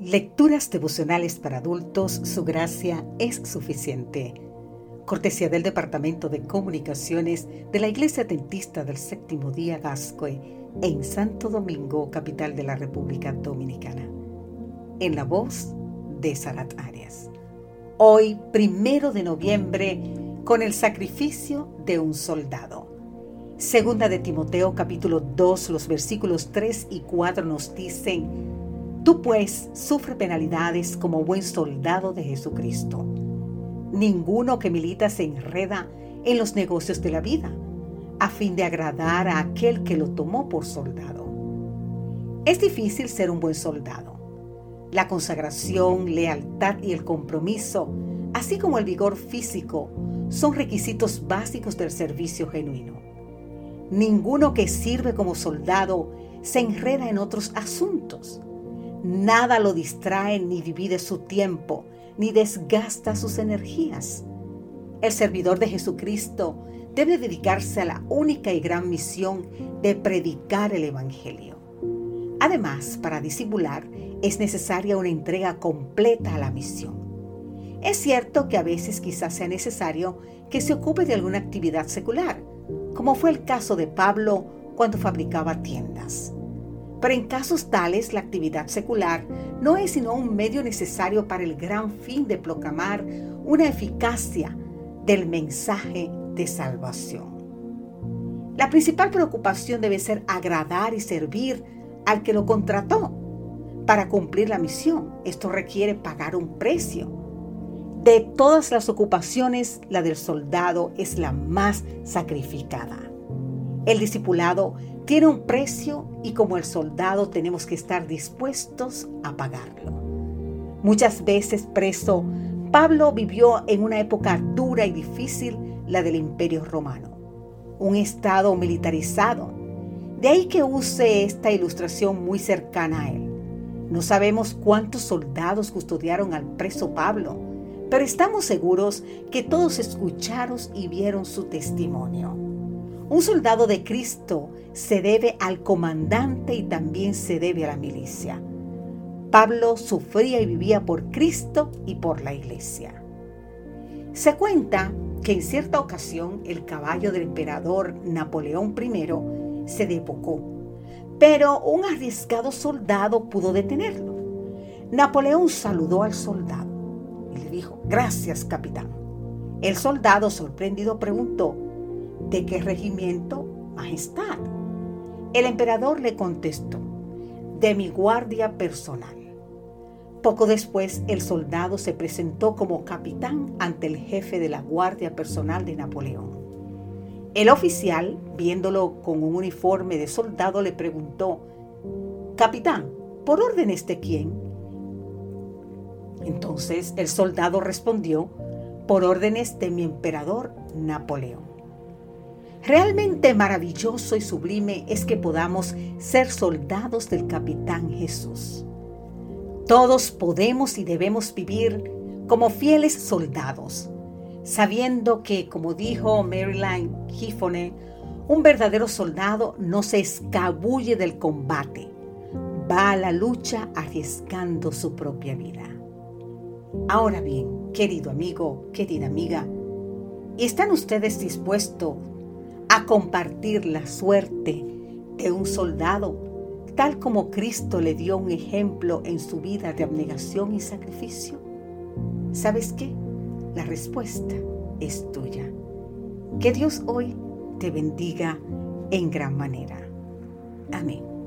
Lecturas devocionales para adultos, su gracia es suficiente. Cortesía del Departamento de Comunicaciones de la Iglesia Dentista del Séptimo Día Gascue en Santo Domingo, capital de la República Dominicana. En la voz de Sarat Arias. Hoy, primero de noviembre, con el sacrificio de un soldado. Segunda de Timoteo capítulo 2, los versículos 3 y 4 nos dicen, Tú pues sufre penalidades como buen soldado de Jesucristo. Ninguno que milita se enreda en los negocios de la vida, a fin de agradar a aquel que lo tomó por soldado. Es difícil ser un buen soldado. La consagración, lealtad y el compromiso, así como el vigor físico, son requisitos básicos del servicio genuino. Ninguno que sirve como soldado se enreda en otros asuntos Nada lo distrae ni divide su tiempo, ni desgasta sus energías. El servidor de Jesucristo debe dedicarse a la única y gran misión de predicar el Evangelio. Además, para disimular es necesaria una entrega completa a la misión. Es cierto que a veces quizás sea necesario que se ocupe de alguna actividad secular, como fue el caso de Pablo cuando fabricaba tiendas. Pero en casos tales, la actividad secular no es sino un medio necesario para el gran fin de proclamar una eficacia del mensaje de salvación. La principal preocupación debe ser agradar y servir al que lo contrató. Para cumplir la misión, esto requiere pagar un precio. De todas las ocupaciones, la del soldado es la más sacrificada. El discipulado tiene un precio y como el soldado tenemos que estar dispuestos a pagarlo. Muchas veces preso, Pablo vivió en una época dura y difícil, la del Imperio Romano, un estado militarizado. De ahí que use esta ilustración muy cercana a él. No sabemos cuántos soldados custodiaron al preso Pablo, pero estamos seguros que todos escucharon y vieron su testimonio. Un soldado de Cristo se debe al comandante y también se debe a la milicia. Pablo sufría y vivía por Cristo y por la iglesia. Se cuenta que en cierta ocasión el caballo del emperador Napoleón I se debocó, pero un arriesgado soldado pudo detenerlo. Napoleón saludó al soldado y le dijo, gracias capitán. El soldado sorprendido preguntó, ¿De qué regimiento, Majestad? El emperador le contestó, de mi guardia personal. Poco después, el soldado se presentó como capitán ante el jefe de la guardia personal de Napoleón. El oficial, viéndolo con un uniforme de soldado, le preguntó, Capitán, ¿por órdenes de quién? Entonces el soldado respondió, por órdenes de mi emperador Napoleón. Realmente maravilloso y sublime es que podamos ser soldados del capitán Jesús. Todos podemos y debemos vivir como fieles soldados, sabiendo que, como dijo Maryline Giffone, un verdadero soldado no se escabulle del combate, va a la lucha arriesgando su propia vida. Ahora bien, querido amigo, querida amiga, ¿están ustedes dispuestos compartir la suerte de un soldado, tal como Cristo le dio un ejemplo en su vida de abnegación y sacrificio? ¿Sabes qué? La respuesta es tuya. Que Dios hoy te bendiga en gran manera. Amén.